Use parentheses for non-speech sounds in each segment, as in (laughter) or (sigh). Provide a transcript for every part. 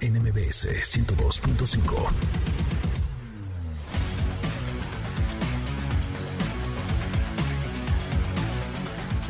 NMBS 102.5.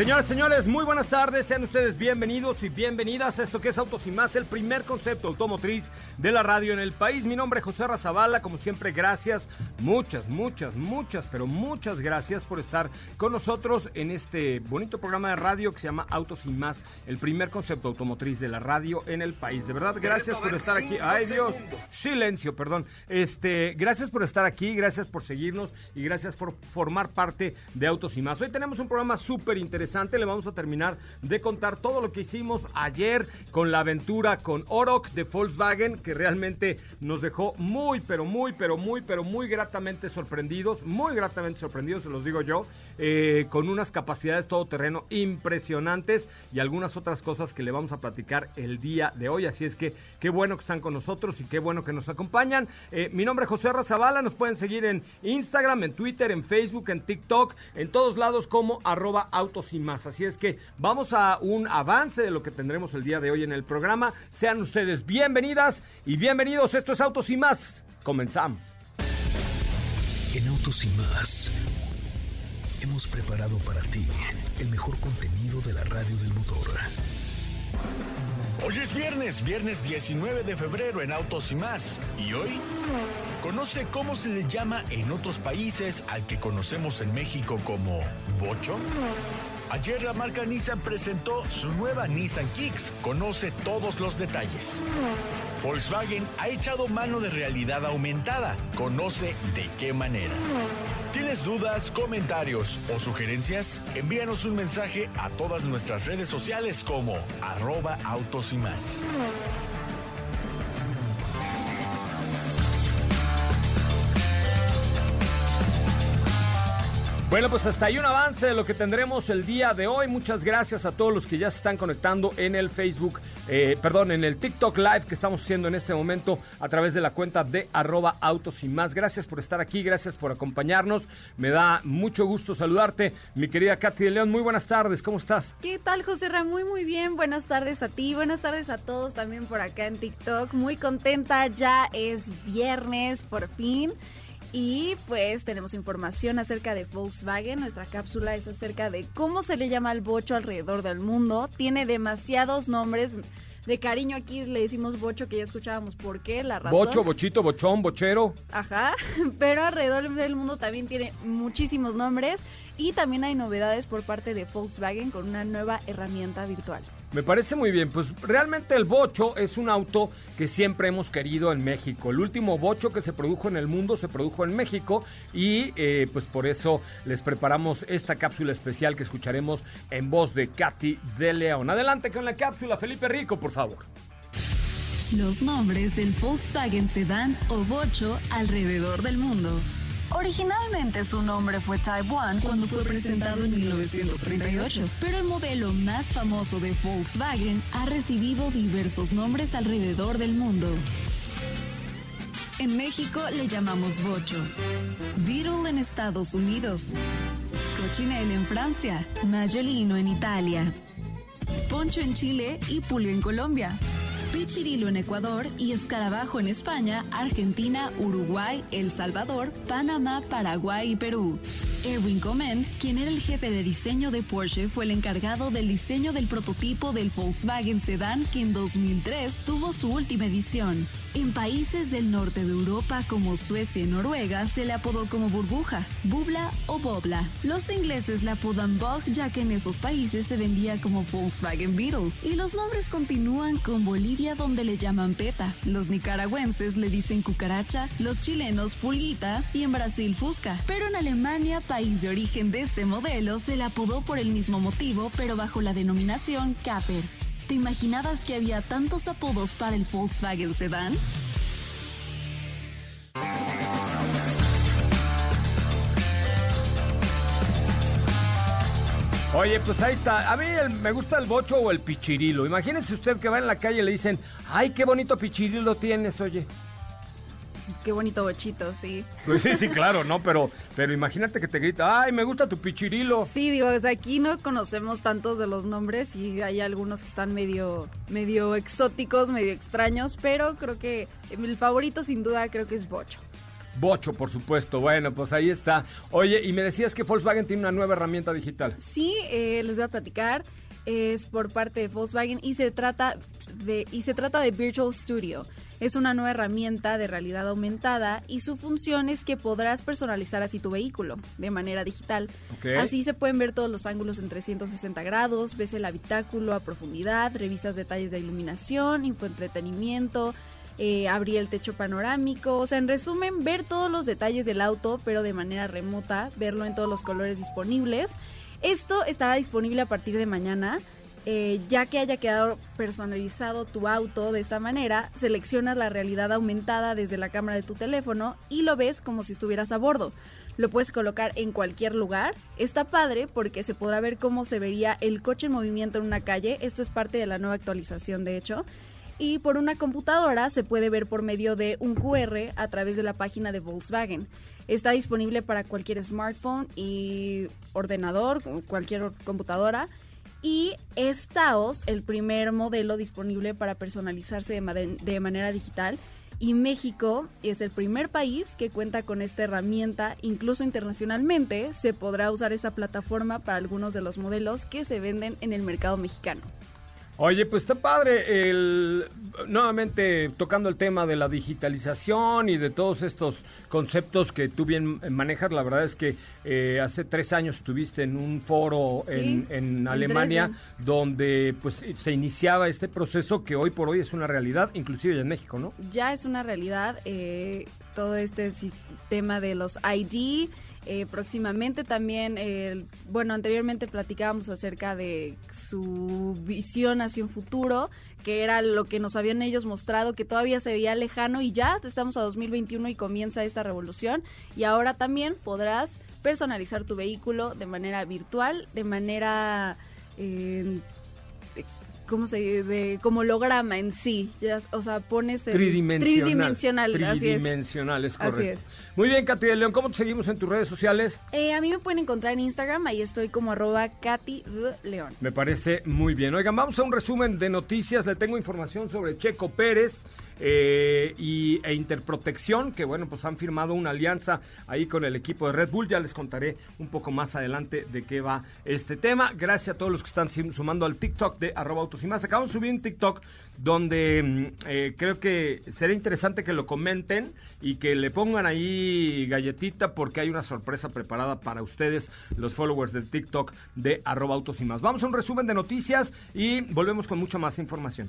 Señoras, señores, muy buenas tardes. Sean ustedes bienvenidos y bienvenidas a esto que es Autos y Más, el primer concepto automotriz de la radio en el país. Mi nombre es José Razabala, como siempre, gracias, muchas, muchas, muchas, pero muchas gracias por estar con nosotros en este bonito programa de radio que se llama Autos y Más, el primer concepto automotriz de la radio en el país. De verdad, gracias por estar aquí. Ay, Dios, silencio, perdón. Este, gracias por estar aquí, gracias por seguirnos y gracias por formar parte de Autos y Más. Hoy tenemos un programa súper interesante le vamos a terminar de contar todo lo que hicimos ayer con la aventura con Oroc de Volkswagen, que realmente nos dejó muy, pero muy, pero muy, pero muy gratamente sorprendidos, muy gratamente sorprendidos, se los digo yo, eh, con unas capacidades todoterreno impresionantes y algunas otras cosas que le vamos a platicar el día de hoy. Así es que qué bueno que están con nosotros y qué bueno que nos acompañan. Eh, mi nombre es José Razabala, nos pueden seguir en Instagram, en Twitter, en Facebook, en TikTok, en todos lados como arroba autos y más. Así es que vamos a un avance de lo que tendremos el día de hoy en el programa. Sean ustedes bienvenidas y bienvenidos. Esto es Autos y más. Comenzamos. En Autos y más hemos preparado para ti el mejor contenido de la radio del motor. Hoy es viernes, viernes 19 de febrero en Autos y más. Y hoy conoce cómo se le llama en otros países al que conocemos en México como bocho. Ayer la marca Nissan presentó su nueva Nissan Kicks. Conoce todos los detalles. Volkswagen ha echado mano de realidad aumentada. Conoce de qué manera. ¿Tienes dudas, comentarios o sugerencias? Envíanos un mensaje a todas nuestras redes sociales como arroba autos y más. Bueno, pues hasta ahí un avance de lo que tendremos el día de hoy. Muchas gracias a todos los que ya se están conectando en el Facebook, eh, perdón, en el TikTok Live que estamos haciendo en este momento a través de la cuenta de arroba autos y más. Gracias por estar aquí, gracias por acompañarnos. Me da mucho gusto saludarte, mi querida Katy de León. Muy buenas tardes, ¿cómo estás? ¿Qué tal, José Ramón? Muy, muy bien. Buenas tardes a ti, buenas tardes a todos también por acá en TikTok. Muy contenta, ya es viernes, por fin. Y pues tenemos información acerca de Volkswagen. Nuestra cápsula es acerca de cómo se le llama al bocho alrededor del mundo. Tiene demasiados nombres. De cariño aquí le decimos bocho, que ya escuchábamos por qué, la razón. Bocho, bochito, bochón, bochero. Ajá, (laughs) pero alrededor del mundo también tiene muchísimos nombres y también hay novedades por parte de Volkswagen con una nueva herramienta virtual. Me parece muy bien, pues realmente el bocho es un auto que siempre hemos querido en México. El último bocho que se produjo en el mundo se produjo en México y eh, pues por eso les preparamos esta cápsula especial que escucharemos en voz de Katy de León. Adelante con la cápsula, Felipe Rico, por favor. Los nombres del Volkswagen Sedan o bocho alrededor del mundo. Originalmente su nombre fue Taiwan cuando fue presentado en 1938, pero el modelo más famoso de Volkswagen ha recibido diversos nombres alrededor del mundo. En México le llamamos Bocho, Beetle en Estados Unidos, Cochinelle en Francia, Maggiolino en Italia, Poncho en Chile y Pulio en Colombia. Pichirilo en Ecuador y Escarabajo en España, Argentina, Uruguay, El Salvador, Panamá, Paraguay y Perú. Erwin Comment, quien era el jefe de diseño de Porsche, fue el encargado del diseño del prototipo del Volkswagen Sedan que en 2003 tuvo su última edición. En países del norte de Europa como Suecia y Noruega se le apodó como burbuja, bubla o bobla. Los ingleses la apodan Bug ya que en esos países se vendía como Volkswagen Beetle. Y los nombres continúan con Bolivia donde le llaman peta, los nicaragüenses le dicen cucaracha, los chilenos pulguita y en Brasil fusca. Pero en Alemania, país de origen de este modelo, se le apodó por el mismo motivo pero bajo la denominación Kaffer. ¿Te imaginabas que había tantos apodos para el Volkswagen Sedan? Oye, pues ahí está. A mí me gusta el bocho o el pichirilo. Imagínese usted que va en la calle y le dicen, ay, qué bonito pichirilo tienes, oye. Qué bonito bochito, sí. Pues sí, sí, claro, ¿no? Pero, pero imagínate que te grita, ay, me gusta tu pichirilo. Sí, digo, sea, aquí no conocemos tantos de los nombres y hay algunos que están medio, medio exóticos, medio extraños, pero creo que el favorito sin duda creo que es Bocho. Bocho, por supuesto. Bueno, pues ahí está. Oye, y me decías que Volkswagen tiene una nueva herramienta digital. Sí, eh, les voy a platicar. Es por parte de Volkswagen y se trata de y se trata de Virtual Studio. Es una nueva herramienta de realidad aumentada y su función es que podrás personalizar así tu vehículo de manera digital. Así se pueden ver todos los ángulos en 360 grados, ves el habitáculo a profundidad, revisas detalles de iluminación, infoentretenimiento, eh, abrir el techo panorámico, o sea, en resumen, ver todos los detalles del auto, pero de manera remota, verlo en todos los colores disponibles. Esto estará disponible a partir de mañana. eh, ya que haya quedado personalizado tu auto de esta manera, seleccionas la realidad aumentada desde la cámara de tu teléfono y lo ves como si estuvieras a bordo. Lo puedes colocar en cualquier lugar. Está padre porque se podrá ver cómo se vería el coche en movimiento en una calle. Esto es parte de la nueva actualización, de hecho y por una computadora se puede ver por medio de un QR a través de la página de Volkswagen. Está disponible para cualquier smartphone y ordenador, cualquier computadora. Y es Taos el primer modelo disponible para personalizarse de, de manera digital. Y México es el primer país que cuenta con esta herramienta, incluso internacionalmente se podrá usar esta plataforma para algunos de los modelos que se venden en el mercado mexicano. Oye, pues está padre el nuevamente tocando el tema de la digitalización y de todos estos conceptos que tú bien manejas. La verdad es que eh, hace tres años estuviste en un foro Sí, en, Alemania donde pues se iniciaba este proceso que hoy por hoy es una realidad, inclusive ya en México, ¿no? ya es una realidad eh, todo este sistema de los ID. Eh, próximamente también, eh, bueno, anteriormente platicábamos acerca de su visión hacia un futuro, que era lo que nos habían ellos mostrado, que todavía se veía lejano y ya estamos a 2021 y comienza esta revolución. Y ahora también podrás personalizar tu vehículo de manera virtual, de manera... eh, ¿cómo se? De, como holograma en sí. Ya, o sea, pones el Tridimensional. tridimensional, así es. Tridimensional, es Así correcto. es. Muy bien, Katy de León, ¿cómo te seguimos en tus redes sociales? Eh, a mí me pueden encontrar en Instagram, ahí estoy como arroba Katy León. Me parece muy bien. Oigan, vamos a un resumen de noticias. Le tengo información sobre Checo Pérez eh, y, e Interprotección, que bueno, pues han firmado una alianza ahí con el equipo de Red Bull. Ya les contaré un poco más adelante de qué va este tema. Gracias a todos los que están sumando al TikTok de arroba autos y más. Acabo de subir un TikTok donde mm, eh, creo que será interesante que lo comenten y que le pongan ahí galletita porque hay una sorpresa preparada para ustedes, los followers del TikTok de arroba autos y más. Vamos a un resumen de noticias y volvemos con mucha más información.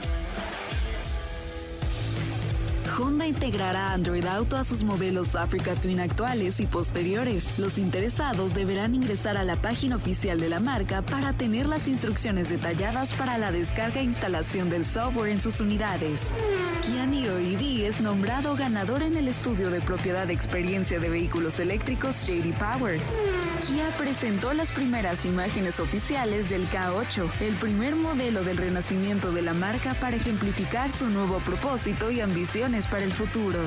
Honda integrará Android Auto a sus modelos Africa Twin actuales y posteriores. Los interesados deberán ingresar a la página oficial de la marca para tener las instrucciones detalladas para la descarga e instalación del software en sus unidades. Kia Niro EV es nombrado ganador en el estudio de propiedad de experiencia de vehículos eléctricos JD Power. Ya presentó las primeras imágenes oficiales del K8, el primer modelo del renacimiento de la marca para ejemplificar su nuevo propósito y ambiciones para el futuro.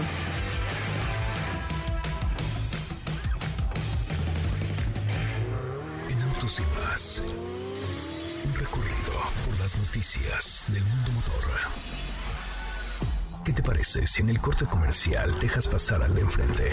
En Autos y Más, un recorrido por las noticias del mundo motor. ¿Qué te parece si en el corte comercial dejas pasar al de enfrente?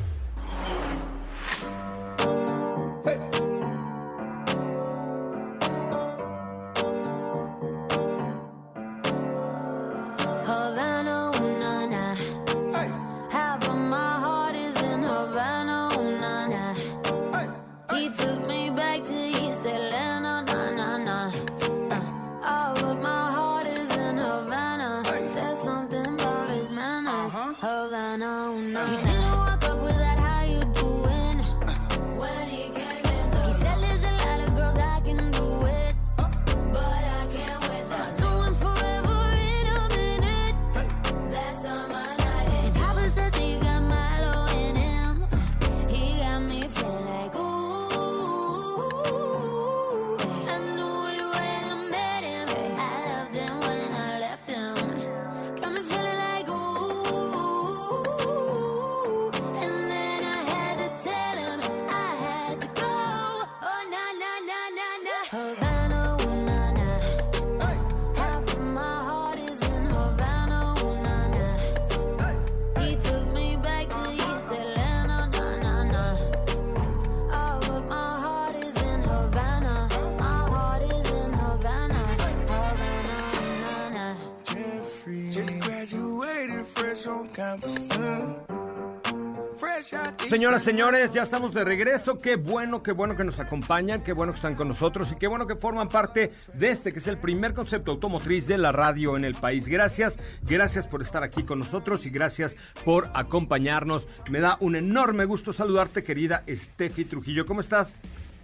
Señoras, señores, ya estamos de regreso. Qué bueno, qué bueno que nos acompañan, qué bueno que están con nosotros y qué bueno que forman parte de este que es el primer concepto automotriz de la radio en el país. Gracias, gracias por estar aquí con nosotros y gracias por acompañarnos. Me da un enorme gusto saludarte, querida Steffi Trujillo. ¿Cómo estás?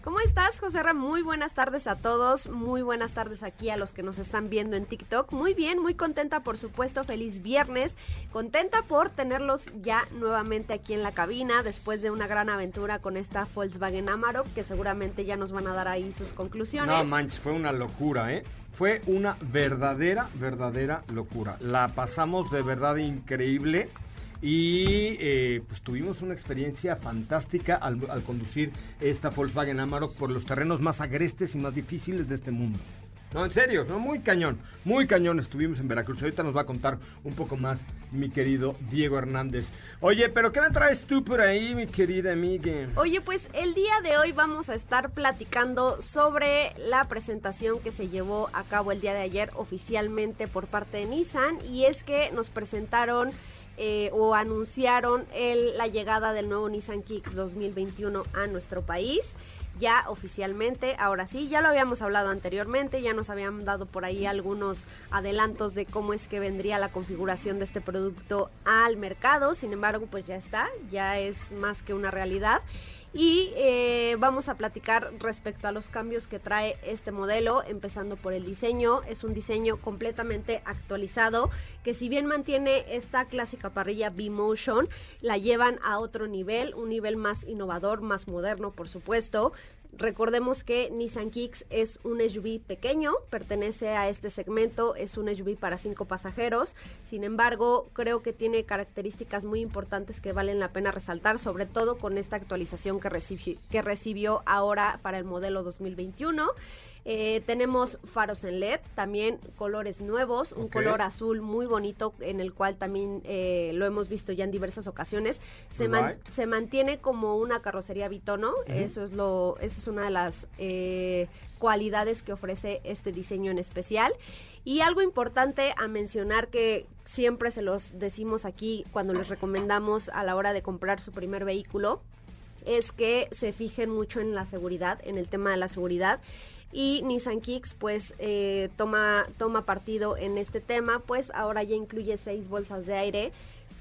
¿Cómo estás, José Ra? Muy buenas tardes a todos. Muy buenas tardes aquí a los que nos están viendo en TikTok. Muy bien, muy contenta, por supuesto. Feliz viernes. Contenta por tenerlos ya nuevamente aquí en la cabina después de una gran aventura con esta Volkswagen Amarok, que seguramente ya nos van a dar ahí sus conclusiones. No manches, fue una locura, ¿eh? Fue una verdadera, verdadera locura. La pasamos de verdad increíble y eh, pues tuvimos una experiencia fantástica al, al conducir esta Volkswagen Amarok por los terrenos más agrestes y más difíciles de este mundo. No, en serio, no, muy cañón, muy cañón estuvimos en Veracruz. Ahorita nos va a contar un poco más mi querido Diego Hernández. Oye, pero ¿qué me traes tú por ahí, mi querida amiga? Oye, pues el día de hoy vamos a estar platicando sobre la presentación que se llevó a cabo el día de ayer oficialmente por parte de Nissan y es que nos presentaron eh, o anunciaron el- la llegada del nuevo Nissan Kicks 2021 a nuestro país. Ya oficialmente, ahora sí, ya lo habíamos hablado anteriormente, ya nos habían dado por ahí algunos adelantos de cómo es que vendría la configuración de este producto al mercado, sin embargo, pues ya está, ya es más que una realidad. Y eh, vamos a platicar respecto a los cambios que trae este modelo, empezando por el diseño. Es un diseño completamente actualizado, que si bien mantiene esta clásica parrilla B-Motion, la llevan a otro nivel, un nivel más innovador, más moderno, por supuesto. Recordemos que Nissan Kicks es un SUV pequeño, pertenece a este segmento, es un SUV para cinco pasajeros. Sin embargo, creo que tiene características muy importantes que valen la pena resaltar, sobre todo con esta actualización que, recibi- que recibió ahora para el modelo 2021. Eh, tenemos faros en LED, también colores nuevos, un color azul muy bonito en el cual también eh, lo hemos visto ya en diversas ocasiones. Se, man- se mantiene como una carrocería bitono, eso es lo, eso es una de las eh, cualidades que ofrece este diseño en especial. Y algo importante a mencionar que siempre se los decimos aquí cuando les recomendamos a la hora de comprar su primer vehículo, es que se fijen mucho en la seguridad, en el tema de la seguridad. Y Nissan Kicks pues eh, toma, toma partido en este tema, pues ahora ya incluye seis bolsas de aire,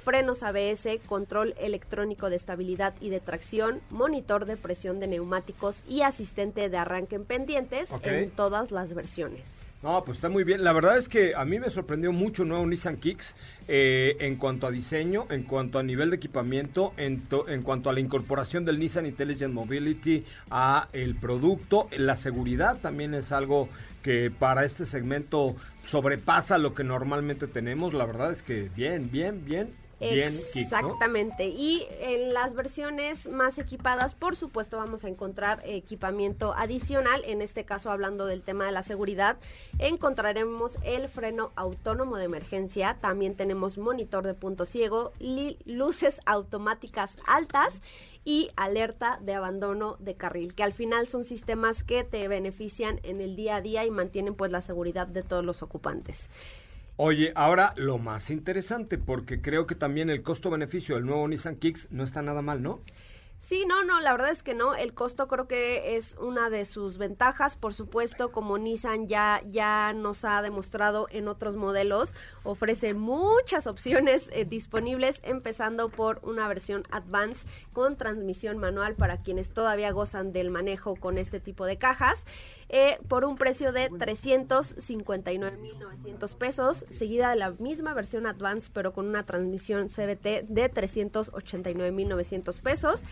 frenos ABS, control electrónico de estabilidad y de tracción, monitor de presión de neumáticos y asistente de arranque en pendientes en todas las versiones. No, pues está muy bien. La verdad es que a mí me sorprendió mucho el nuevo Nissan Kicks eh, en cuanto a diseño, en cuanto a nivel de equipamiento, en, to- en cuanto a la incorporación del Nissan Intelligent Mobility a el producto. La seguridad también es algo que para este segmento sobrepasa lo que normalmente tenemos. La verdad es que bien, bien, bien, Exactamente. Y en las versiones más equipadas, por supuesto, vamos a encontrar equipamiento adicional. En este caso, hablando del tema de la seguridad, encontraremos el freno autónomo de emergencia. También tenemos monitor de punto ciego, luces automáticas altas y alerta de abandono de carril, que al final son sistemas que te benefician en el día a día y mantienen pues la seguridad de todos los ocupantes. Oye, ahora lo más interesante, porque creo que también el costo-beneficio del nuevo Nissan Kicks no está nada mal, ¿no? Sí, no, no, la verdad es que no. El costo creo que es una de sus ventajas. Por supuesto, como Nissan ya, ya nos ha demostrado en otros modelos, ofrece muchas opciones eh, disponibles, empezando por una versión Advance con transmisión manual para quienes todavía gozan del manejo con este tipo de cajas. eh, por un precio de 359.900 pesos, seguida de la misma versión Advance, pero con una transmisión CBT de 389.900 pesos.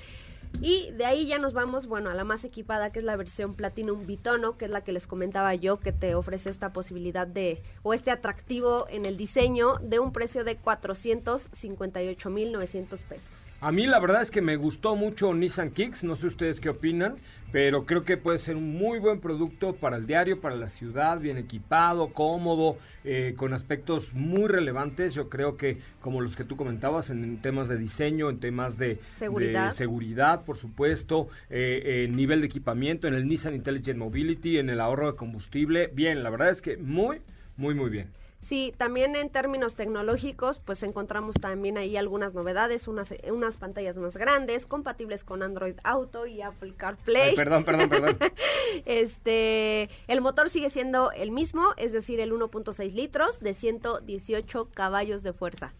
Y de ahí ya nos vamos, bueno, a la más equipada, que es la versión Platinum Bitono, que es la que les comentaba yo, que te ofrece esta posibilidad de, o este atractivo en el diseño, de un precio de 458.900 pesos. A mí la verdad es que me gustó mucho Nissan Kicks, no sé ustedes qué opinan, pero creo que puede ser un muy buen producto para el diario, para la ciudad, bien equipado, cómodo, eh, con aspectos muy relevantes. Yo creo que como los que tú comentabas en, temas de diseño, en temas de Seguridad. de seguridad, por supuesto, eh, eh, nivel de equipamiento, en el Nissan Intelligent Mobility, en el ahorro de combustible, bien, la verdad es que muy, muy, muy bien. Sí, también en términos tecnológicos, pues encontramos también ahí algunas novedades, unas, unas pantallas más grandes, compatibles con Android Auto y Apple CarPlay. Ay, perdón, perdón, perdón. (laughs) Este, el motor sigue siendo el mismo, es decir, el 1.6 litros de 118 caballos de fuerza.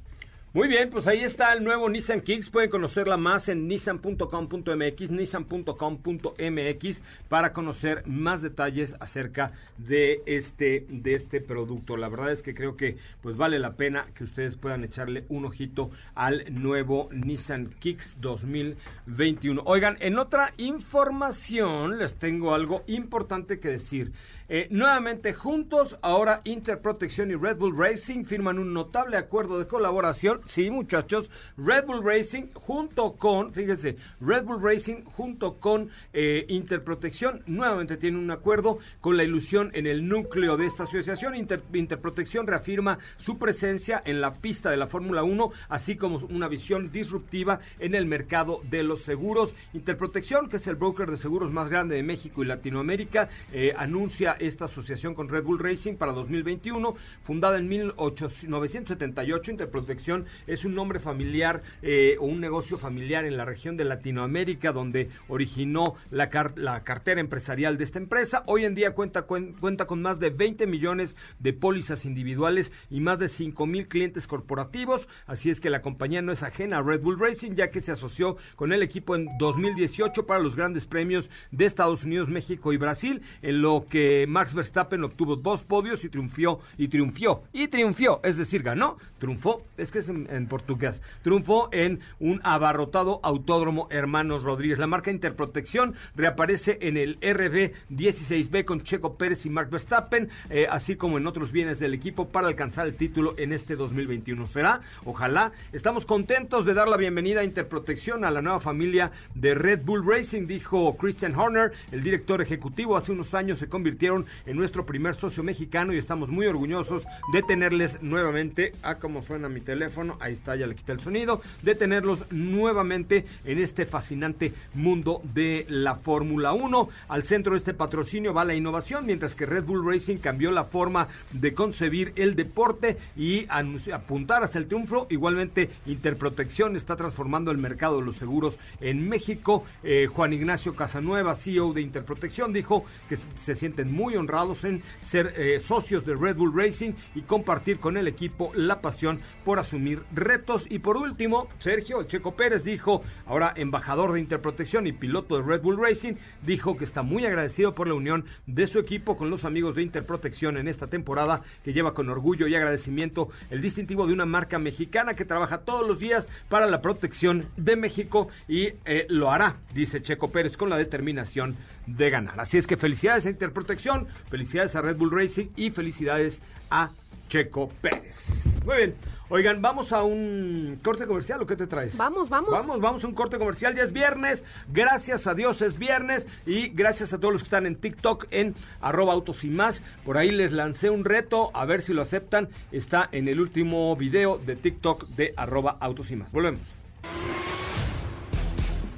Muy bien, pues ahí está el nuevo Nissan Kicks. Pueden conocerla más en nissan.com.mx, nissan.com.mx para conocer más detalles acerca de este de este producto. La verdad es que creo que pues vale la pena que ustedes puedan echarle un ojito al nuevo Nissan Kicks 2021. Oigan, en otra información les tengo algo importante que decir. Eh, nuevamente juntos, ahora Interprotección y Red Bull Racing firman un notable acuerdo de colaboración. Sí, muchachos, Red Bull Racing junto con, fíjense, Red Bull Racing junto con eh, Interprotección nuevamente tiene un acuerdo con la ilusión en el núcleo de esta asociación. Inter- Interprotección reafirma su presencia en la pista de la Fórmula 1, así como una visión disruptiva en el mercado de los seguros. Interprotección, que es el broker de seguros más grande de México y Latinoamérica, eh, anuncia esta asociación con Red Bull Racing para 2021, fundada en 1978. Interprotección es un nombre familiar eh, o un negocio familiar en la región de Latinoamérica donde originó la, car- la cartera empresarial de esta empresa. Hoy en día cuenta, cuen- cuenta con más de 20 millones de pólizas individuales y más de 5 mil clientes corporativos. Así es que la compañía no es ajena a Red Bull Racing ya que se asoció con el equipo en 2018 para los grandes premios de Estados Unidos, México y Brasil, en lo que Max Verstappen obtuvo dos podios y triunfió, y triunfió, y triunfió, es decir, ganó, triunfó, es que es en, en portugués, triunfó en un abarrotado autódromo Hermanos Rodríguez. La marca Interprotección reaparece en el RB16B con Checo Pérez y Max Verstappen, eh, así como en otros bienes del equipo para alcanzar el título en este 2021. ¿Será? Ojalá. Estamos contentos de dar la bienvenida a Interprotección a la nueva familia de Red Bull Racing, dijo Christian Horner, el director ejecutivo. Hace unos años se convirtieron en nuestro primer socio mexicano y estamos muy orgullosos de tenerles nuevamente. Ah, como suena mi teléfono, ahí está, ya le quité el sonido. De tenerlos nuevamente en este fascinante mundo de la Fórmula 1. Al centro de este patrocinio va la innovación, mientras que Red Bull Racing cambió la forma de concebir el deporte y apuntar hacia el triunfo. Igualmente, Interprotección está transformando el mercado de los seguros en México. Eh, Juan Ignacio Casanueva, CEO de Interprotección, dijo que se- sienten muy honrados en ser eh, socios de Red Bull Racing y compartir con el equipo la pasión por asumir retos. Y por último, Sergio Checo Pérez dijo, ahora embajador de Interprotección y piloto de Red Bull Racing, dijo que está muy agradecido por la unión de su equipo con los amigos de Interprotección en esta temporada, que lleva con orgullo y agradecimiento el distintivo de una marca mexicana que trabaja todos los días para la protección de México y eh, lo hará, dice Checo Pérez, con la determinación de ganar. Así es que felicidades a Interprotección, felicidades a Red Bull Racing y felicidades a Checo Pérez. Muy bien. Oigan, vamos a un corte comercial o qué te traes? Vamos, vamos. Vamos, vamos a un corte comercial. Ya es viernes. Gracias a Dios es viernes. Y gracias a todos los que están en TikTok en arroba autos y más. Por ahí les lancé un reto. A ver si lo aceptan. Está en el último video de TikTok de arroba autos y más. Volvemos.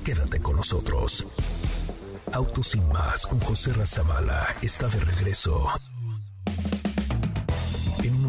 Quédate con nosotros. Autos sin más con José Razabala está de regreso.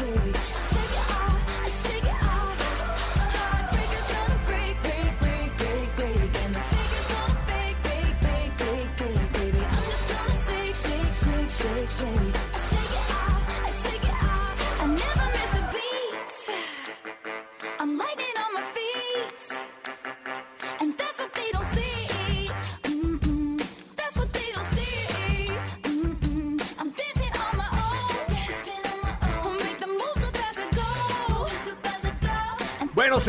to me.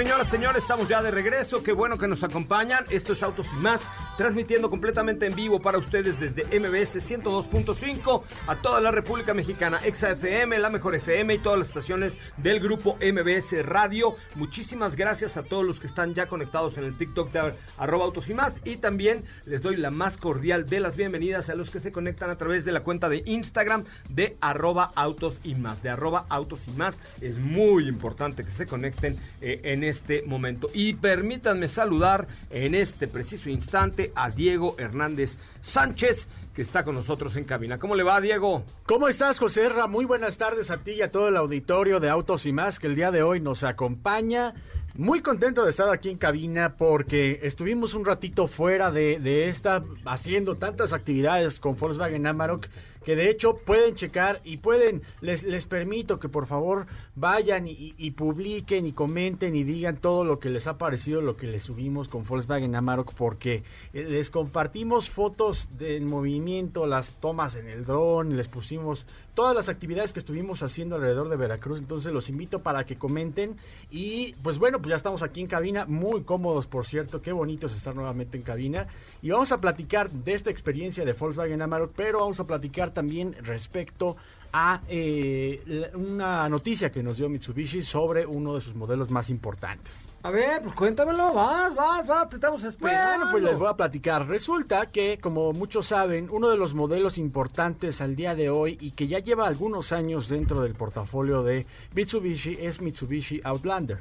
Señoras, señores, estamos ya de regreso. Qué bueno que nos acompañan. Esto es Autos y más, transmitiendo completamente en vivo para ustedes desde MBS 102.5 a toda la República Mexicana, Exa FM, la Mejor FM y todas las estaciones del grupo MBS Radio. Muchísimas gracias a todos los que están ya conectados en el TikTok de arroba Autos y más. Y también les doy la más cordial de las bienvenidas a los que se conectan a través de la cuenta de Instagram de arroba Autos y más. De arroba Autos y más. Es muy importante que se conecten eh, en este momento. Y permítanme saludar en este preciso instante a Diego Hernández Sánchez, que está con nosotros en cabina. ¿Cómo le va, Diego? ¿Cómo estás, José? Muy buenas tardes a ti y a todo el auditorio de Autos y más que el día de hoy nos acompaña. Muy contento de estar aquí en cabina porque estuvimos un ratito fuera de, de esta, haciendo tantas actividades con Volkswagen Amarok que de hecho pueden checar y pueden, les, les permito que por favor vayan y, publiquen y comenten y digan todo lo que les ha parecido, lo que les subimos con Volkswagen Amarok, porque eh, les compartimos fotos del movimiento, las tomas en el dron, les pusimos todas las actividades que estuvimos haciendo alrededor de Veracruz, entonces los invito para que comenten y pues bueno, pues ya estamos aquí en cabina, muy cómodos por cierto, qué bonito es estar nuevamente en cabina. Y vamos a platicar de esta experiencia de Volkswagen Amarok, pero vamos a platicar también respecto a eh, una noticia que nos dio Mitsubishi sobre uno de sus modelos más importantes. A ver, pues cuéntamelo, vas, vas, vas, te estamos esperando. Bueno, pues les voy a platicar. Resulta que, como muchos saben, uno de los modelos importantes al día de hoy y que ya lleva algunos años dentro del portafolio de Mitsubishi es Mitsubishi Outlander.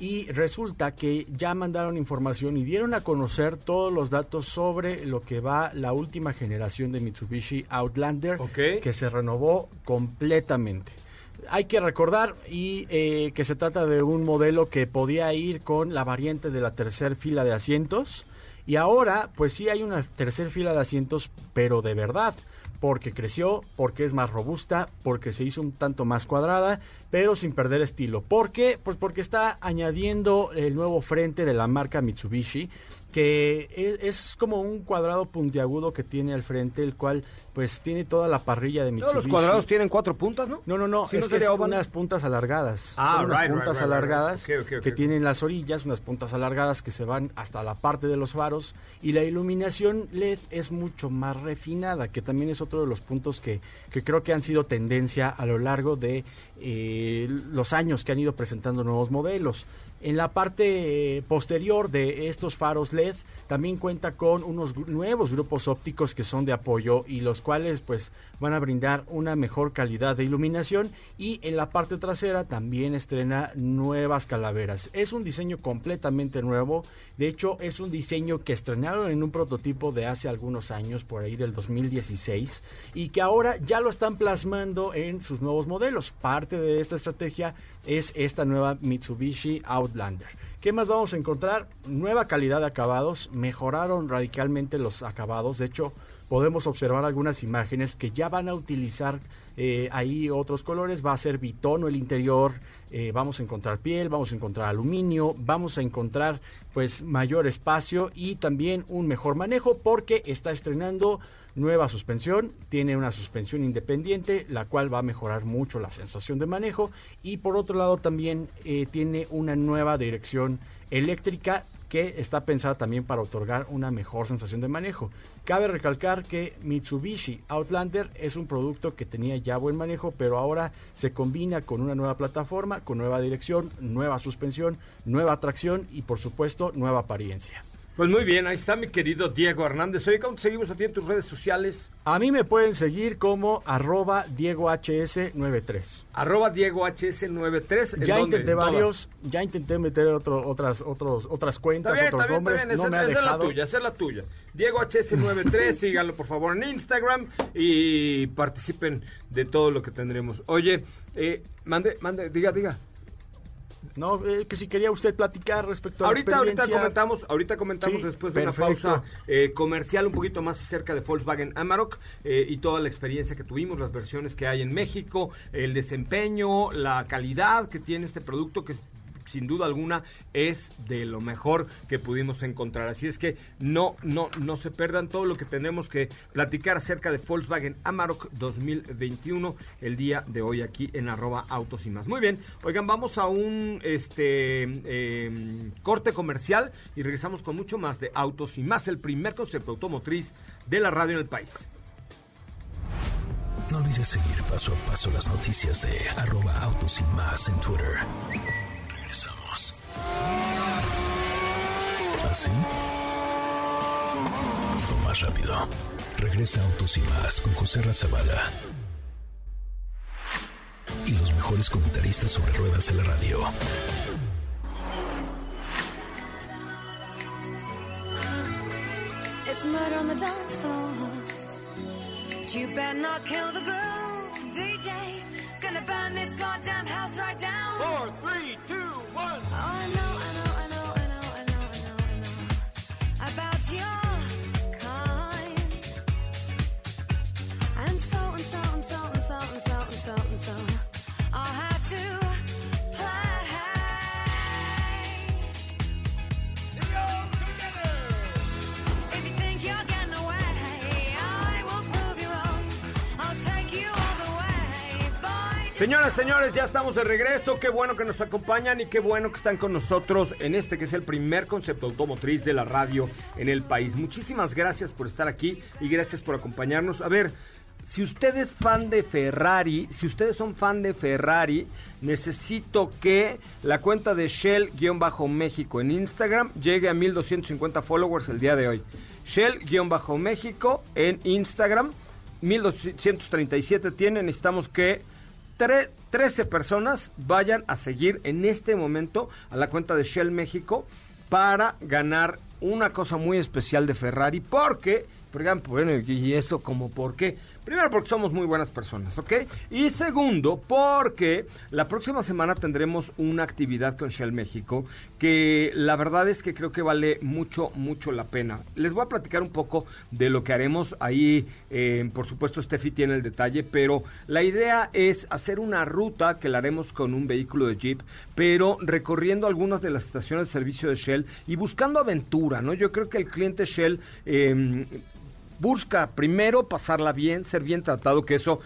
Y resulta que ya mandaron información y dieron a conocer todos los datos sobre lo que va la última generación de Mitsubishi Outlander, que se renovó completamente. Hay que recordar y eh, que se trata de un modelo que podía ir con la variante de la tercera fila de asientos y ahora pues sí hay una tercera fila de asientos pero de verdad porque creció, porque es más robusta, porque se hizo un tanto más cuadrada, pero sin perder estilo. ¿Por qué? Pues porque está añadiendo el nuevo frente de la marca Mitsubishi, que e- es, como un cuadrado puntiagudo que tiene al frente, el cual pues tiene toda la parrilla de Mitsubishi. Todos los cuadrados tienen cuatro puntas, ¿no? No, no, no, Sí, es ¿no que son unas puntas alargadas. Ah, son unas right, puntas right, right, alargadas que tienen las orillas, unas puntas alargadas que se van hasta la parte de los faros y la iluminación LED es mucho más refinada, que también es otro de los puntos que, que creo que han sido tendencia a lo largo de eh, los años que han ido presentando nuevos modelos. En la parte eh, posterior de estos faros LED también cuenta con unos nuevos grupos ópticos que son de apoyo y los cuales pues van a brindar una mejor calidad de iluminación y en la parte trasera también estrena nuevas calaveras. Es un diseño completamente nuevo, de hecho es un diseño que estrenaron en un prototipo de hace algunos años, por ahí del 2016, y que ahora ya lo están plasmando en sus nuevos modelos. Parte de esta estrategia es esta nueva Mitsubishi Outlander. ¿Qué más vamos a encontrar? Nueva calidad de acabados, mejoraron radicalmente los acabados, de hecho podemos observar algunas imágenes que ya van a utilizar eh, ahí otros colores, va a ser bitono el interior, eh, vamos a encontrar piel, vamos a encontrar aluminio, vamos a encontrar pues mayor espacio y también un mejor manejo porque está estrenando nueva suspensión, tiene una suspensión independiente, la cual va a mejorar mucho la sensación de manejo y por otro lado también eh, tiene una nueva dirección eléctrica que está pensada también para otorgar una mejor sensación de manejo. Cabe recalcar que Mitsubishi Outlander es un producto que tenía ya buen manejo, pero ahora se combina con una nueva plataforma, con nueva dirección, nueva suspensión, nueva tracción y por supuesto nueva apariencia. Pues muy bien, ahí está mi querido Diego Hernández. Oye, ¿cómo te seguimos a ti en tus redes sociales? A mí me pueden seguir como arroba DiegoHS93. Arroba DiegoHS93. ¿en Ya dónde? intenté varios, ya intenté meter otro, otras, otros, otras cuentas, bien, otros bien, nombres, no Esa, me ha esa es la dejado. tuya, esa es la tuya. Diego HS93, (laughs) síganlo por favor en Instagram y participen de todo lo que tendremos. Oye, eh, mande, mande, diga, diga. No, eh, que si quería usted platicar respecto a Ahorita, la ahorita experiencia. comentamos, ahorita comentamos Sí, después de perfecto. una pausa eh, comercial un poquito más acerca de Volkswagen Amarok eh, y toda la experiencia que tuvimos, las versiones que hay en México, el desempeño, la calidad que tiene este producto que sin duda alguna es de lo mejor que pudimos encontrar. Así es que no, no, no se perdan todo lo que tenemos que platicar acerca de Volkswagen Amarok 2021 el día de hoy aquí en arroba autos y más. Muy bien, oigan, vamos a un este eh, corte comercial y regresamos con mucho más de autos y más, el primer concepto automotriz de la radio en el país. No olvides seguir paso a paso las noticias de arroba autos y más en Twitter. ¿Así? O más rápido. Regresa Autos y más con José Razabala. Y los mejores comentaristas sobre ruedas de la radio. It's murder on the dance floor. You better not kill the groove, Señoras, señores, ya estamos de regreso. Qué bueno que nos acompañan y qué bueno que están con nosotros en este que es el primer concepto automotriz de la radio en el país. Muchísimas gracias por estar aquí y gracias por acompañarnos. A ver, si usted es fan de Ferrari, si ustedes son fan de Ferrari, necesito que la cuenta de Shell-México en Instagram llegue a 1250 followers el día de hoy. Shell-México en Instagram. 1237 tiene, necesitamos que tre- 13 personas vayan a seguir en este momento a la cuenta de Shell México para ganar una cosa muy especial de Ferrari. Porque, bueno, y eso como por qué. Primero porque somos muy buenas personas, ¿ok? Y segundo porque la próxima semana tendremos una actividad con Shell México que la verdad es que creo que vale mucho, mucho la pena. Les voy a platicar un poco de lo que haremos ahí. eh, por supuesto, Steffi tiene el detalle, pero la idea es hacer una ruta que la haremos con un vehículo de Jeep, pero recorriendo algunas de las estaciones de servicio de Shell y buscando aventura, ¿no? Yo creo que el cliente Shell... eh, busca primero pasarla bien, ser bien tratado, que eso,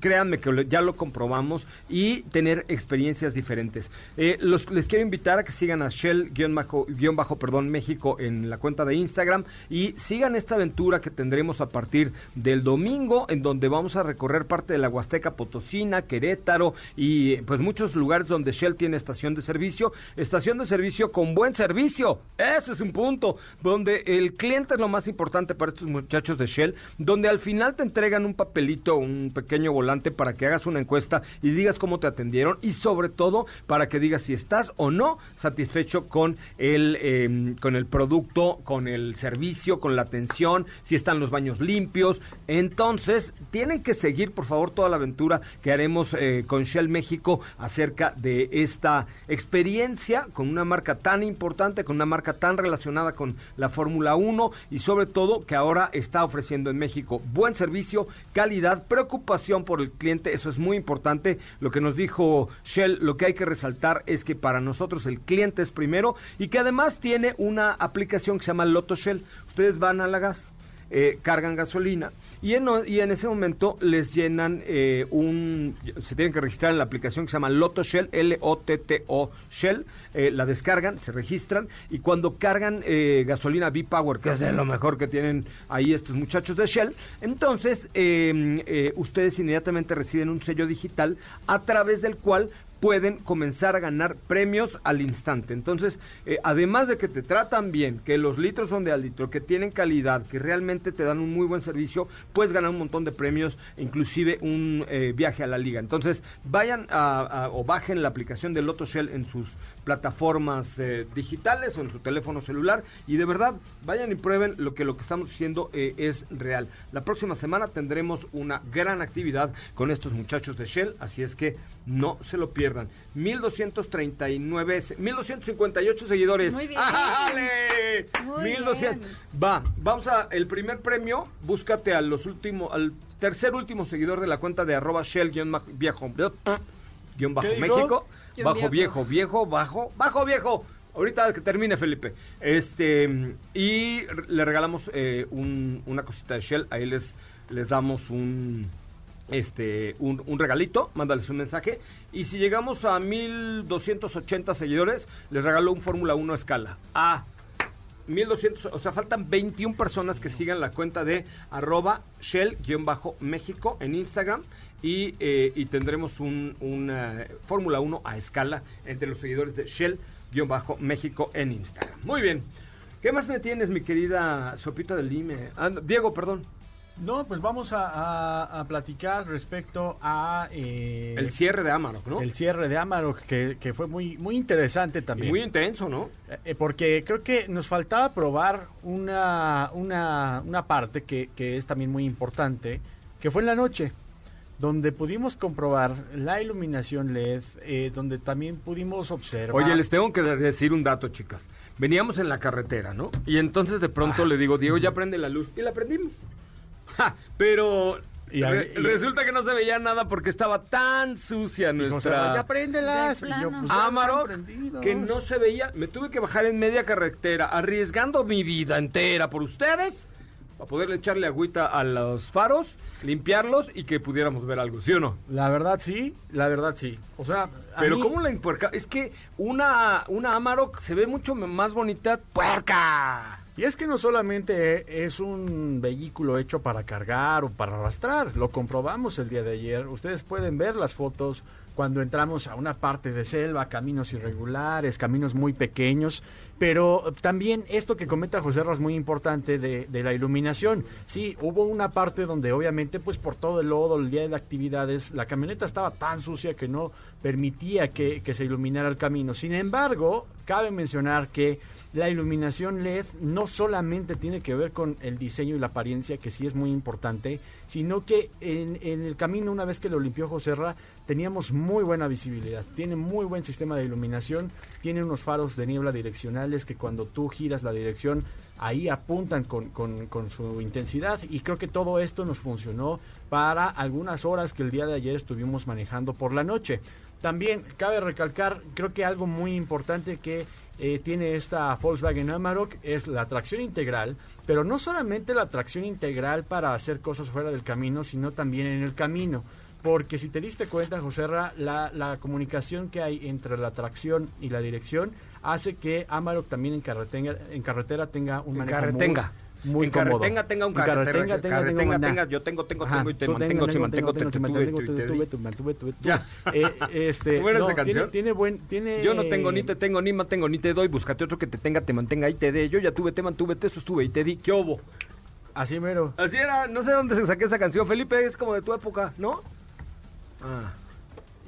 créanme que ya lo comprobamos, y tener experiencias diferentes. Eh, les quiero invitar a que sigan a Shell-bajo, guion bajo, perdón, México en la cuenta de Instagram y sigan esta aventura que tendremos a partir del domingo, en donde vamos a recorrer parte de la Huasteca Potosina, Querétaro y pues muchos lugares donde Shell tiene estación de servicio, estación de servicio con buen servicio, ese es un punto, donde el cliente es lo más importante para estos muchachos de Shell, donde al final te entregan un papelito, un pequeño volante para que hagas una encuesta y digas cómo te atendieron y sobre todo para que digas si estás o no satisfecho con el, eh, con el producto, con el servicio, con la atención, si están los baños limpios. Entonces, tienen que seguir por favor toda la aventura que haremos eh, con Shell México acerca de esta experiencia con una marca tan importante, con una marca tan relacionada con la Fórmula 1 y sobre todo que ahora está ofreciendo en México buen servicio, calidad, preocupación por el cliente, eso es muy importante. Lo que nos dijo Shell, lo que hay que resaltar es que para nosotros el cliente es primero y que además tiene una aplicación que se llama Loto Shell. Ustedes van a la gas, eh, cargan gasolina y en, y en ese momento les llenan eh, un... Se tienen que registrar en la aplicación que se llama Lotto Shell, L-O-T-T-O Shell, eh, la descargan, se registran y cuando cargan eh, gasolina B-Power, que es de lo mejor que tienen ahí estos muchachos de Shell, entonces eh, eh, ustedes inmediatamente reciben un sello digital a través del cual pueden comenzar a ganar premios al instante. Entonces, eh, además de que te tratan bien, que los litros son de al litro, que tienen calidad, que realmente te dan un muy buen servicio, puedes ganar un montón de premios, inclusive un eh, viaje a la liga. Entonces, vayan a, o bajen la aplicación de Loto Shell en sus plataformas eh, digitales o en su teléfono celular y de verdad vayan y prueben lo que lo que estamos haciendo eh, es real. La próxima semana tendremos una gran actividad con estos muchachos de Shell, así es que no se lo pierdan. 1239, se- 1258 seguidores. Muy bien. ¡Ale! Muy 1200. bien. Va, vamos a el primer premio, búscate a los últimos al tercer último seguidor de la cuenta de arroba Shell guion bajo- viejo guion bajo ¿Qué dijo? México. Bajo viejo. viejo, bajo, bajo viejo. Ahorita que termine Felipe. Este y le regalamos eh, un- una cosita de Shell. Ahí les les damos un este un, un regalito, mándales un mensaje y si llegamos a 1280 seguidores, les regalo un Fórmula 1 a escala. Ah, 1200, o sea, faltan 21 personas que sigan la cuenta de arroba shell-méxico en Instagram y, eh, y tendremos un, una Fórmula 1 a escala entre los seguidores de shell-méxico en Instagram. Muy bien. ¿Qué más me tienes, mi querida Sopita del Lime? Ah, no, Diego, perdón. No, pues vamos a, a- a platicar respecto a... eh, El cierre de Amarok, ¿no? el cierre de Amarok, que, que fue muy, muy interesante Y también. muy intenso, ¿no? Eh, porque creo que nos faltaba probar una, una, una parte que, que es también muy importante, que fue en la noche, donde pudimos comprobar la iluminación LED, eh, donde también pudimos observar... Oye, les tengo que decir un dato, chicas. Veníamos en la carretera, ¿no? Y entonces de pronto le digo, Diego, ya prende la luz. Y la prendimos. (laughs) Ja, pero Y a- re- y- resulta que no se veía nada porque estaba tan sucia nuestra ya préndelas. Yo, pues, están prendidos. que no se veía. Me tuve que bajar en media carretera, arriesgando mi vida entera por ustedes, para poderle echarle agüita a los faros, limpiarlos y que pudiéramos ver algo, ¿sí o no? La verdad sí, la verdad sí. O sea, a Pero mí- ¿cómo la empuerca? Es que una, una Amarok se ve mucho más bonita. ¡Puerca! Y es que no solamente es un vehículo hecho para cargar o para arrastrar, lo comprobamos el día de ayer. Ustedes pueden ver las fotos cuando entramos a una parte de selva, caminos irregulares, caminos muy pequeños, pero también esto que comenta José Ras muy importante de, la iluminación. Sí, hubo una parte donde obviamente pues por todo el lodo, el día de actividades, la camioneta estaba tan sucia que no permitía que se iluminara el camino. Sin embargo, cabe mencionar que la iluminación LED no solamente tiene que ver con el diseño y la apariencia, que sí es muy importante, sino que en, el camino, una vez que lo limpió Joserra, teníamos muy buena visibilidad. Tiene muy buen sistema de iluminación, tiene unos faros de niebla direccionales que cuando tú giras la dirección, ahí apuntan con su intensidad y creo que todo esto nos funcionó para algunas horas que el día de ayer estuvimos manejando por la noche. También cabe recalcar, creo que algo muy importante que eh, tiene esta Volkswagen Amarok es la tracción integral, pero no solamente la tracción integral para hacer cosas fuera del camino, sino también en el camino. Porque si te diste cuenta, Joserra, la, la comunicación que hay entre la tracción y la dirección hace que Amarok también en carretera, en carretera tenga un En muy, muy en cómodo. carretenga tenga un carretenga tenga, carretenga tenga, yo tengo, tengo, tengo y te mantengo, te mantengo, te mantengo, te te tuve, mantengo, te te tuve. tuve, te mantuve. Ya. (laughs) Eh, este, ¿Cómo era esa tiene, canción? tiene buen, tiene... Yo no tengo ni te tengo, ni mantengo, ni te doy. Búscate otro que te tenga, te mantenga y te dé. Yo ya tuve, te mantuve, te sostuve y te di. ¿Qué hubo? Así mero. Así era, no sé dónde se saqué esa canción. Felipe, es como de tu época, ¿no? Ah.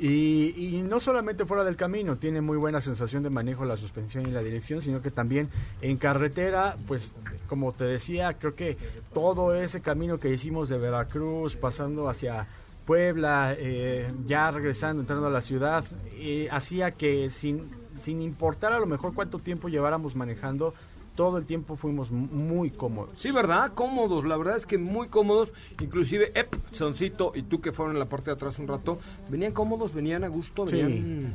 Y, no solamente fuera del camino, tiene muy buena sensación de manejo la suspensión y la dirección, sino que también en carretera, pues como te decía, creo que todo ese camino que hicimos de Veracruz, pasando hacia Puebla, eh, ya regresando, entrando a la ciudad, eh, hacía que sin, sin importar a lo mejor cuánto tiempo lleváramos manejando, todo el tiempo fuimos muy cómodos. Sí, ¿verdad? Cómodos, la verdad es que muy cómodos. Inclusive, Ep, Soncito y tú que fueron en la parte de atrás un rato, venían cómodos, venían a gusto, Sí. venían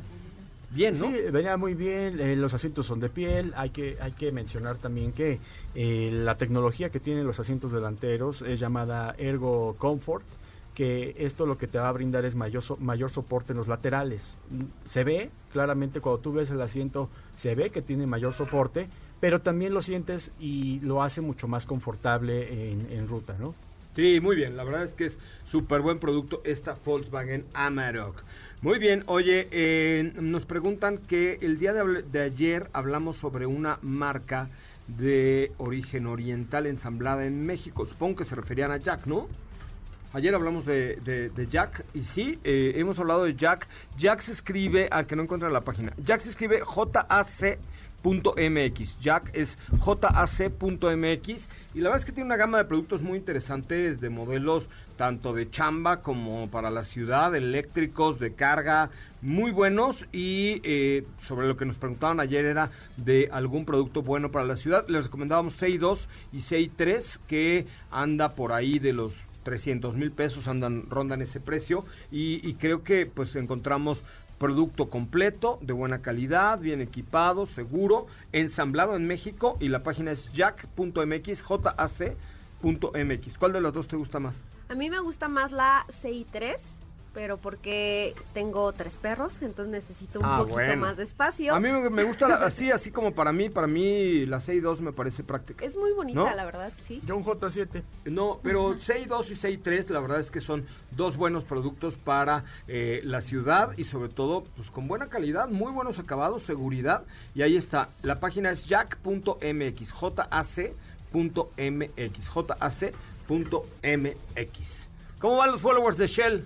bien, ¿no? Sí, venía muy bien, eh, los asientos son de piel, hay que, hay que mencionar también que eh, la tecnología que tienen los asientos delanteros es llamada Ergo Comfort, que esto lo que te va a brindar es mayor, so- mayor soporte en los laterales. Se ve, claramente cuando tú ves el asiento, se ve que tiene mayor soporte, pero también lo sientes y lo hace mucho más confortable en, ruta, ¿no? Sí, muy bien. La verdad es que es súper buen producto esta Volkswagen Amarok. Muy bien, oye, eh, nos preguntan que el día de, ayer hablamos sobre una marca de origen oriental ensamblada en México. Supongo que se referían a Jack, ¿no? Ayer hablamos de, Jack y sí, eh, hemos hablado de Jack. Jack se escribe, al que no encuentra la página, Jack se escribe JAC.mx. Jack es JAC.mx y la verdad es que tiene una gama de productos muy interesantes de modelos tanto de chamba como para la ciudad, eléctricos, de carga, muy buenos y eh, sobre lo que nos preguntaban ayer era de algún producto bueno para la ciudad. Les recomendábamos CI2 y CI3 que anda por ahí de los 300 mil pesos andan rondan ese precio y, y creo que pues encontramos producto completo de buena calidad bien equipado seguro ensamblado en México y la página es jack.mx jac.mx ¿cuál de las dos te gusta más? A mí me gusta más la CI3, pero porque tengo tres perros, entonces necesito un Ah, poquito bueno. más de espacio. a mí me, me gusta la- así así como para mí para mí la CI2 me parece práctica Es muy bonita, ¿No? la verdad, sí. Yo un J7. No, pero CI2 y CI3 la verdad es que son dos buenos productos para eh, la ciudad y sobre todo pues con buena calidad, muy buenos acabados, seguridad y ahí está, la página es jack.mx, jac.mx, jac.mx. ¿Cómo van los followers de Shell?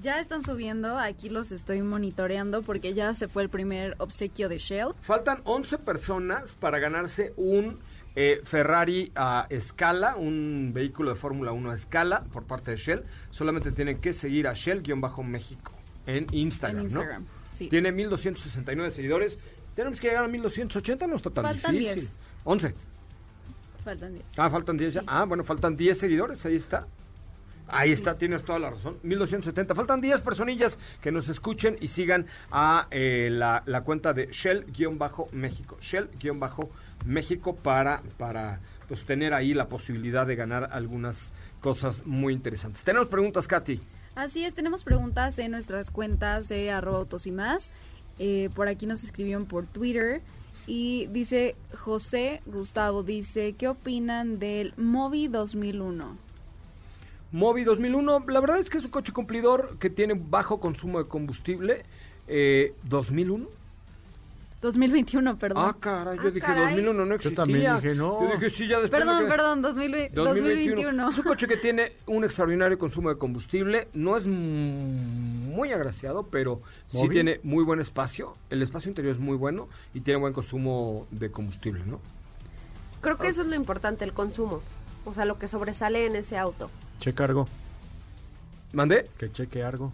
Ya están subiendo, aquí los estoy monitoreando porque ya se fue el primer obsequio de Shell. Faltan 11 personas para ganarse un eh, Ferrari a escala, un vehículo de Fórmula 1 a escala por parte de Shell. Solamente tienen que seguir a Shell-México en Instagram, En Instagram, ¿no? sí. Tiene 1269 seguidores. Tenemos que llegar a 1280, no está tan Faltan difícil. 10. 11. Faltan 10. Ah, faltan 10 ya. Ah, bueno, faltan 10 seguidores, ahí está. Ahí está, tienes toda la razón. 1270. Faltan 10 personillas que nos escuchen y sigan a eh, la, cuenta de Shell-México. Shell-México para, para pues, tener ahí la posibilidad de ganar algunas cosas muy interesantes. Tenemos preguntas, Katy. Así es, tenemos preguntas en nuestras cuentas de arroba autos y más. Eh, por aquí nos escribieron por Twitter. Y dice José Gustavo, dice, ¿qué opinan del Movi 2001? Movi 2001, la verdad es que es un coche cumplidor que tiene bajo consumo de combustible. Eh, 2001. 2021, perdón. Ah, caray, yo Ah, dije caray. 2001 no Yo existía. también dije, no. Yo dije, sí, ya después Perdón, quedé- perdón, 2020 2021. Es un coche que tiene un extraordinario consumo de combustible. No es muy agraciado, pero sí tiene muy buen espacio. El espacio interior es muy bueno y tiene buen consumo de combustible, ¿no? Creo que eso es lo importante, el consumo. O sea, lo que sobresale en ese auto. Checa algo. ¿Mandé? Que cheque algo.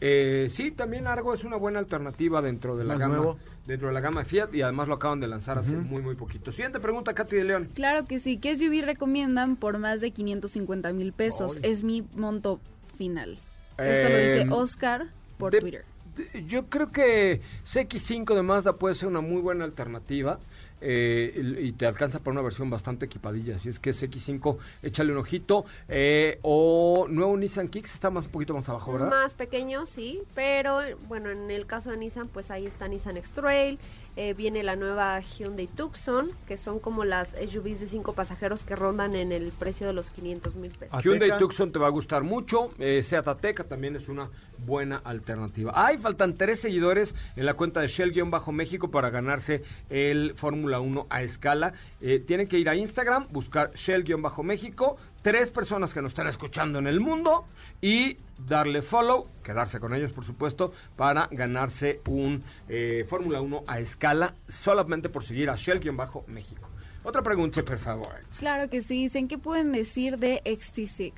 Eh, sí, también Argo es una buena alternativa dentro de la Más gama nuevo. dentro de la gama Fiat y además lo acaban de lanzar hace muy muy poquito. Siguiente pregunta, Katy de León. Claro que sí. ¿Qué SUV recomiendan por más de 550 mil pesos? Es mi monto final. Esto lo dice Em, Oscar por de- Twitter. de- yo creo que CX5 de Mazda puede ser una muy buena alternativa. Eh, y te alcanza para una versión bastante equipadilla. Así es que CX5, échale un ojito. eh, o nuevo Nissan Kicks está más un poquito más abajo, ¿verdad? Más pequeño, sí, pero bueno, en el caso de Nissan, pues ahí está Nissan X-Trail, eh, viene la nueva Hyundai Tucson, que son como las SUVs de cinco pasajeros que rondan en el precio de los 500 mil pesos. Hyundai. Tucson te va a gustar mucho. Eh, Seat Ateca también es una buena alternativa. Ay, faltan tres seguidores en la cuenta de Shell-México para ganarse el Fórmula 1 a escala. Eh, tienen que ir a Instagram, buscar Shell-México, tres personas que nos están escuchando en el mundo y darle follow, quedarse con ellos por supuesto, para ganarse un eh, Fórmula 1 a escala solamente por seguir a Shell-México. Otra pregunta, por favor. Claro que sí. Dicen, ¿qué pueden decir de XT6?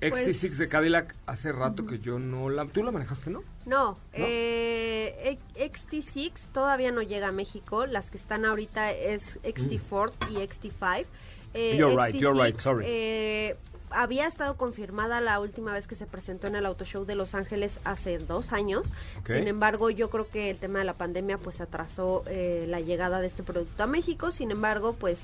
Pues- XT6 de Cadillac hace rato que yo no la... ¿Tú la manejaste, no? No, eh, XT6 todavía no llega a México. Las que están ahorita es XT4 y XT5. Eh, Mm. You're right, you're right, sorry. eh, había estado confirmada la última vez que se presentó en el Auto Show de Los Ángeles hace dos años. Sin embargo, yo creo que el tema de la pandemia pues atrasó eh, la llegada de este producto a México. Sin embargo, pues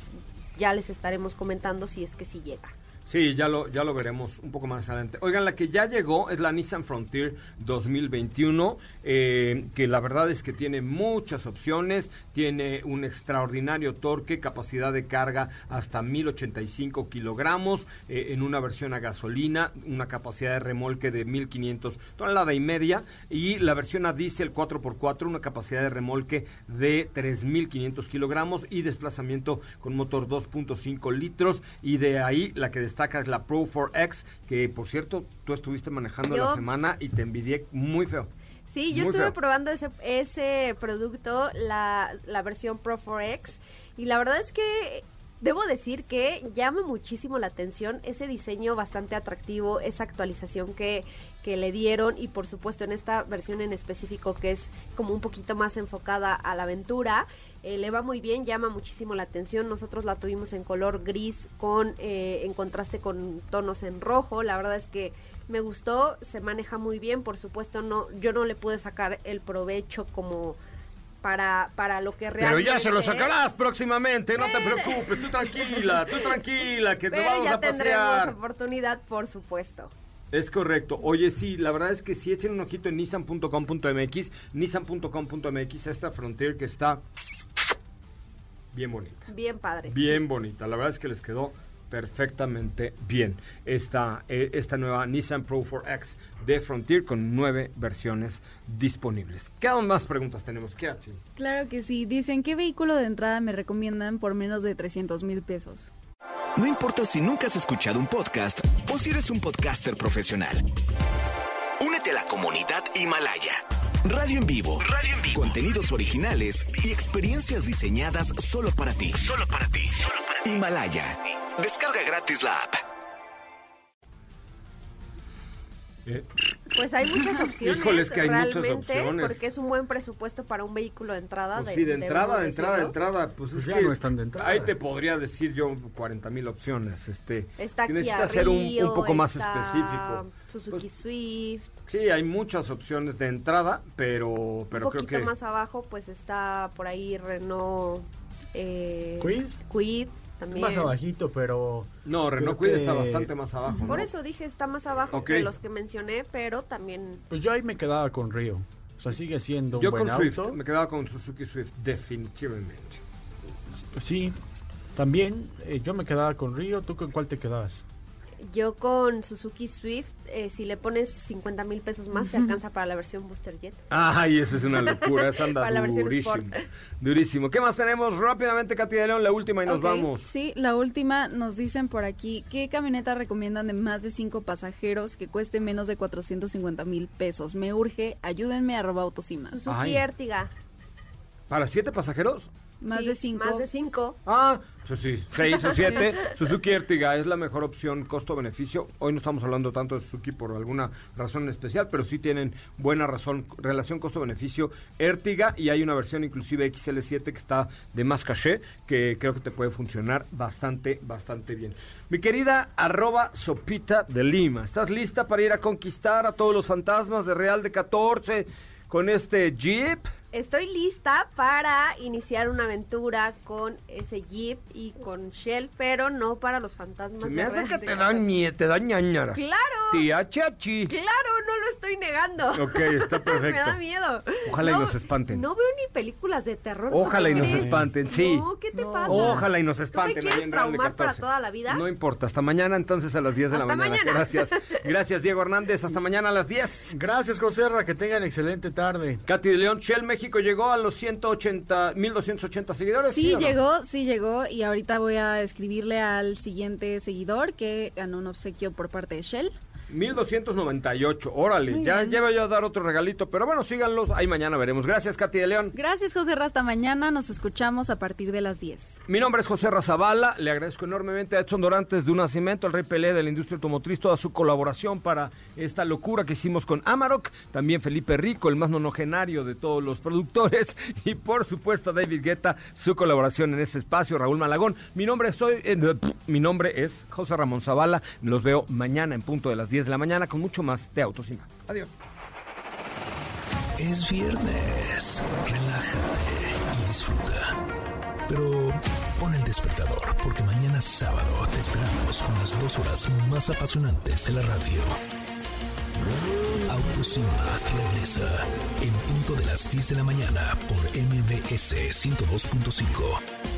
ya les estaremos comentando si es que sí llega. Sí, ya lo, ya lo veremos un poco más adelante. Oigan, la que ya llegó es la Nissan Frontier 2021, eh, que la verdad es que tiene muchas opciones, tiene un extraordinario torque, capacidad de carga hasta 1085 kilogramos, eh, en una versión a gasolina, una capacidad de remolque de 1500 tonelada y media, y la versión a diésel 4x4, una capacidad de remolque de 3500 kilogramos y desplazamiento con motor 2.5 litros, y de ahí la que es la Pro 4X, que por cierto tú estuviste manejando Yo- la semana y te envidié muy feo. Sí, yo Muy estuve feo. probando ese, ese producto, la, la versión Pro 4X, y la verdad es que debo decir que llama muchísimo la atención ese diseño bastante atractivo, esa actualización que, que le dieron, y por supuesto en esta versión en específico que es como un poquito más enfocada a la aventura. Eh, le va muy bien, llama muchísimo la atención. Nosotros la tuvimos en color gris con eh, en contraste con tonos en rojo. La verdad es que me gustó, se maneja muy bien. Por supuesto, no, yo no le pude sacar el provecho como para para lo que Pero realmente. ya se lo es. sacarás próximamente, no te Pero- preocupes, tú tranquila, tú tranquila, que te Pero vamos ya a tendremos pasear. oportunidad, por supuesto. Es correcto. Oye, sí, la verdad es que sí, echen un ojito en nissan.com.mx, nissan.com.mx, esta Frontier que está bien bonita. Bien padre. Bien bonita. La verdad es que les quedó perfectamente bien esta, eh, esta nueva Nissan Pro 4X de Frontier con nueve versiones disponibles. ¿Qué más preguntas tenemos? ¿Qué hace? Claro que sí. Dicen, ¿qué vehículo de entrada me recomiendan por menos de 300 mil pesos? No importa si nunca has escuchado un podcast o si eres un podcaster profesional. Únete a la comunidad Himalaya. Radio en vivo. Radio en vivo. Contenidos originales y experiencias diseñadas solo para ti. Solo para ti. Himalaya. Descarga gratis la app. Eh, Pues hay muchas (laughs) opciones. Híjole, es que hay muchas realmente, opciones. Porque es un buen presupuesto para un vehículo de entrada. Pues sí, de entrada, de entrada, de decirlo. entrada, pues, Pues es ya que no están de entrada. ahí te podría decir yo 40 mil opciones. Este, Está necesitas ser un, un poco más específico. Suzuki Pues, Swift. Sí, hay muchas opciones de entrada, pero, pero un creo poquito que más abajo, pues está por ahí Renault. Eh, ¿Quid? Quid también. Más abajito, pero... no, Renault Kwid está bastante más abajo. Por ¿no? eso dije, está más abajo que los que mencioné, pero también Pues yo ahí me quedaba con Río. O sea, sigue siendo un Yo buen con Swift, auto. me quedaba con Suzuki Swift, definitivamente. Sí, también eh, yo me quedaba con Río. ¿Tú con cuál te quedabas? Yo con Suzuki Swift, eh, si le pones 50 mil pesos más, te alcanza para la versión Booster Jet. Ay, eso es una locura, esa (laughs) anda Para la versión durísimo. Sport. Durísimo. ¿Qué más tenemos? Rápidamente, Katy de León, la última y nos vamos. Sí, la última nos dicen por aquí, ¿qué camioneta recomiendan de más de cinco pasajeros que cueste menos de 450 mil pesos? Me urge, ayúdenme a robar autos y más. Suzuki Ay. Ertiga. ¿Para siete pasajeros? Más Sí, de cinco. Más de cinco. Ah, pues sí, seis o siete. (laughs) Suzuki Ertiga es la mejor opción costo-beneficio. Hoy no estamos hablando tanto de Suzuki por alguna razón en especial, pero sí tienen buena razón, relación costo-beneficio Ertiga y hay una versión inclusive XL7 que está de más caché que creo que te puede funcionar bastante, bastante bien. Mi querida arroba Sopita de Lima, ¿estás lista para ir a conquistar a todos los fantasmas de Real de 14 con este Jeep? Estoy lista para iniciar una aventura con ese Jeep y con Shell, pero no para los fantasmas. Se me hace que te 14. da, ñe- te ñañaras. ¡Claro! Tía Chachi. Claro, estoy negando. Ok, está perfecto. (laughs) Me da miedo. Ojalá y nos espanten. No veo ni películas de terror. ¿tú Ojalá y nos espanten, sí. No, ¿qué te pasa? Ojalá y nos ¿Tú me espanten ahí quieres traumar 14. para toda la vida? No importa, hasta mañana entonces a las 10 de la mañana. mañana. Gracias. (laughs) Gracias, Diego Hernández. Hasta mañana a las 10. Gracias, José Ra, que tengan excelente tarde. Katy de León, Shell México llegó a los 180, 1280 seguidores. Sí, llegó, sí llegó y ahorita voy a escribirle al siguiente seguidor que ganó un obsequio por parte de Shell. 1298. Órale, Muy ya bien. lleva yo a dar otro regalito, pero bueno, síganlos. Ahí mañana veremos. Gracias, Katy de León. Gracias, José Ra, hasta mañana. Nos escuchamos a partir de las 10. Mi nombre es José Razabala. Le agradezco enormemente a Edson Dorantes de un nacimiento, al Rey Pelé de la industria automotriz, toda su colaboración para esta locura que hicimos con Amarok. También Felipe Rico, el más nonogenario de todos los productores. (laughs) Y por supuesto, David Guetta, su colaboración en este espacio. Raúl Malagón. Mi nombre, soy, eh, mi nombre es José Ramón Zavala. Los veo mañana en punto de las 10 de la mañana con mucho más de Autos y más. Adiós. Es viernes. Relájate y disfruta. Pero pon el despertador porque mañana sábado te esperamos con las dos horas más apasionantes de la radio. Autos sin más regresa en punto de las 10 de la mañana por MBS 102.5.